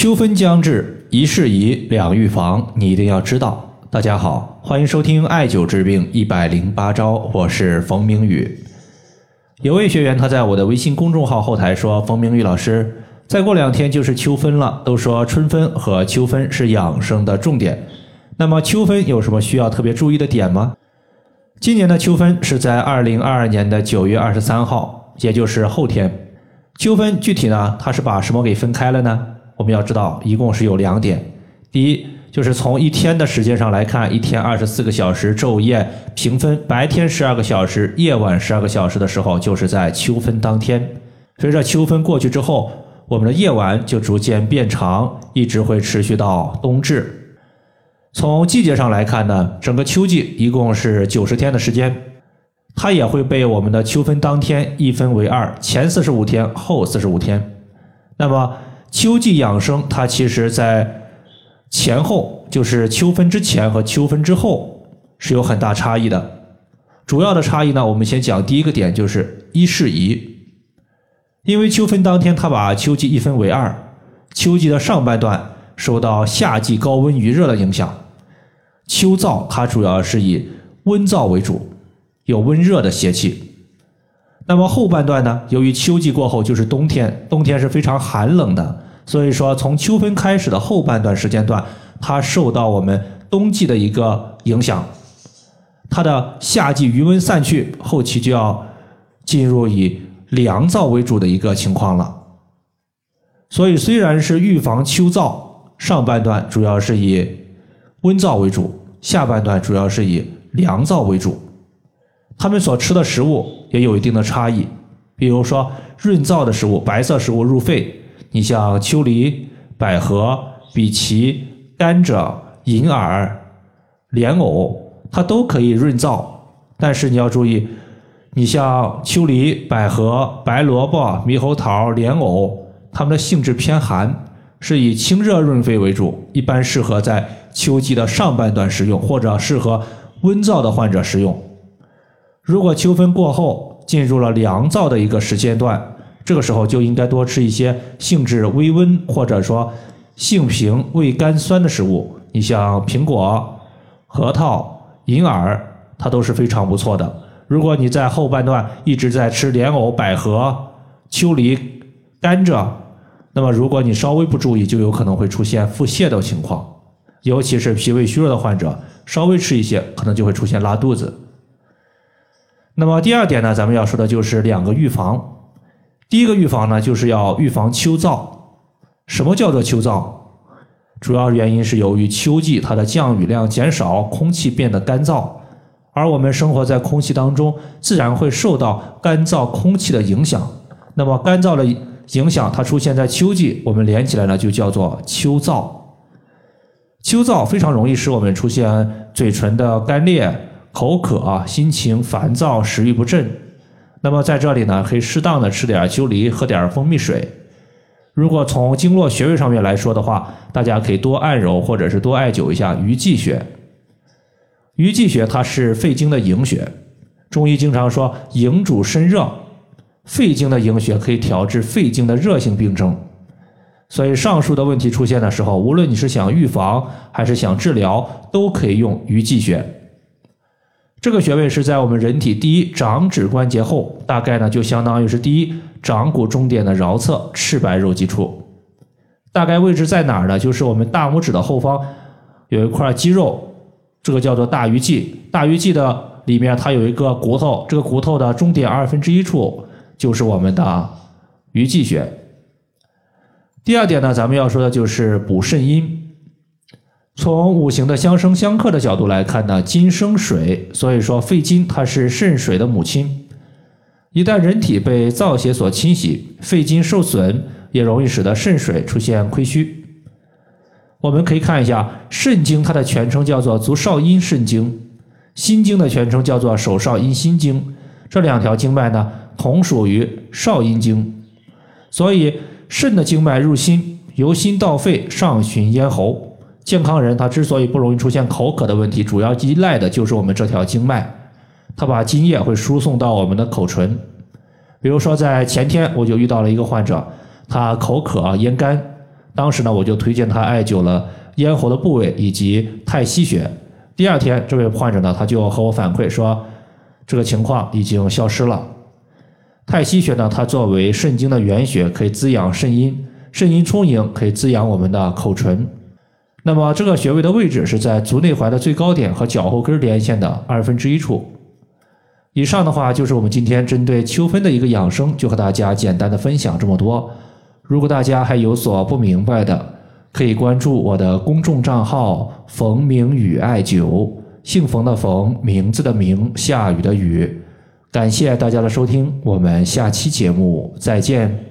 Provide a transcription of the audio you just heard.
秋分将至，一事宜，两预防，你一定要知道。大家好，欢迎收听艾灸治病一百零八招，我是冯明宇。有位学员他在我的微信公众号后台说：“冯明宇老师，再过两天就是秋分了，都说春分和秋分是养生的重点，那么秋分有什么需要特别注意的点吗？”今年的秋分是在二零二二年的九月二十三号，也就是后天。秋分具体呢，它是把什么给分开了呢？我们要知道，一共是有两点。第一，就是从一天的时间上来看，一天二十四个小时，昼夜平分，白天十二个小时，夜晚十二个小时的时候，就是在秋分当天。随着秋分过去之后，我们的夜晚就逐渐变长，一直会持续到冬至。从季节上来看呢，整个秋季一共是九十天的时间，它也会被我们的秋分当天一分为二，前四十五天，后四十五天。那么秋季养生，它其实在前后，就是秋分之前和秋分之后是有很大差异的。主要的差异呢，我们先讲第一个点，就是一事宜。因为秋分当天，它把秋季一分为二，秋季的上半段受到夏季高温余热的影响，秋燥它主要是以温燥为主，有温热的邪气。那么后半段呢？由于秋季过后就是冬天，冬天是非常寒冷的，所以说从秋分开始的后半段时间段，它受到我们冬季的一个影响，它的夏季余温散去，后期就要进入以凉燥为主的一个情况了。所以虽然是预防秋燥，上半段主要是以温燥为主，下半段主要是以凉燥为主。他们所吃的食物也有一定的差异，比如说润燥的食物，白色食物入肺，你像秋梨、百合、荸荠、甘蔗、银耳、莲藕，它都可以润燥。但是你要注意，你像秋梨、百合、白萝卜、猕猴桃、莲藕，它们的性质偏寒，是以清热润肺为主，一般适合在秋季的上半段食用，或者适合温燥的患者食用。如果秋分过后进入了凉燥的一个时间段，这个时候就应该多吃一些性质微温或者说性平、味甘酸的食物。你像苹果、核桃、银耳，它都是非常不错的。如果你在后半段一直在吃莲藕、百合、秋梨、甘蔗，那么如果你稍微不注意，就有可能会出现腹泻的情况，尤其是脾胃虚弱的患者，稍微吃一些，可能就会出现拉肚子。那么第二点呢，咱们要说的就是两个预防。第一个预防呢，就是要预防秋燥。什么叫做秋燥？主要原因是由于秋季它的降雨量减少，空气变得干燥，而我们生活在空气当中，自然会受到干燥空气的影响。那么干燥的影响，它出现在秋季，我们连起来呢，就叫做秋燥。秋燥非常容易使我们出现嘴唇的干裂。口渴啊、心情烦躁、食欲不振，那么在这里呢，可以适当的吃点秋梨，喝点蜂蜜水。如果从经络穴位上面来说的话，大家可以多按揉或者是多艾灸一下鱼际穴。鱼际穴它是肺经的营穴，中医经常说营主身热，肺经的营穴可以调治肺经的热性病症。所以上述的问题出现的时候，无论你是想预防还是想治疗，都可以用鱼际穴。这个穴位是在我们人体第一掌指关节后，大概呢就相当于是第一掌骨中点的桡侧赤白肉际处。大概位置在哪儿呢？就是我们大拇指的后方有一块肌肉，这个叫做大鱼际。大鱼际的里面它有一个骨头，这个骨头的中点二分之一处就是我们的鱼际穴。第二点呢，咱们要说的就是补肾阴。从五行的相生相克的角度来看呢，金生水，所以说肺经它是肾水的母亲。一旦人体被燥邪所侵袭，肺经受损，也容易使得肾水出现亏虚。我们可以看一下肾经，它的全称叫做足少阴肾经，心经的全称叫做手少阴心经。这两条经脉呢，同属于少阴经，所以肾的经脉入心，由心到肺，上循咽喉。健康人他之所以不容易出现口渴的问题，主要依赖的就是我们这条经脉，它把津液会输送到我们的口唇。比如说在前天我就遇到了一个患者，他口渴啊咽干，当时呢，我就推荐他艾灸了咽喉的部位以及太溪穴。第二天，这位患者呢，他就和我反馈说，这个情况已经消失了。太溪穴呢，它作为肾经的原穴，可以滋养肾阴，肾阴充盈可以滋养我们的口唇。那么这个穴位的位置是在足内踝的最高点和脚后跟连线的二分之一处。以上的话就是我们今天针对秋分的一个养生，就和大家简单的分享这么多。如果大家还有所不明白的，可以关注我的公众账号“冯明宇艾灸”，姓冯的冯，名字的名，下雨的雨。感谢大家的收听，我们下期节目再见。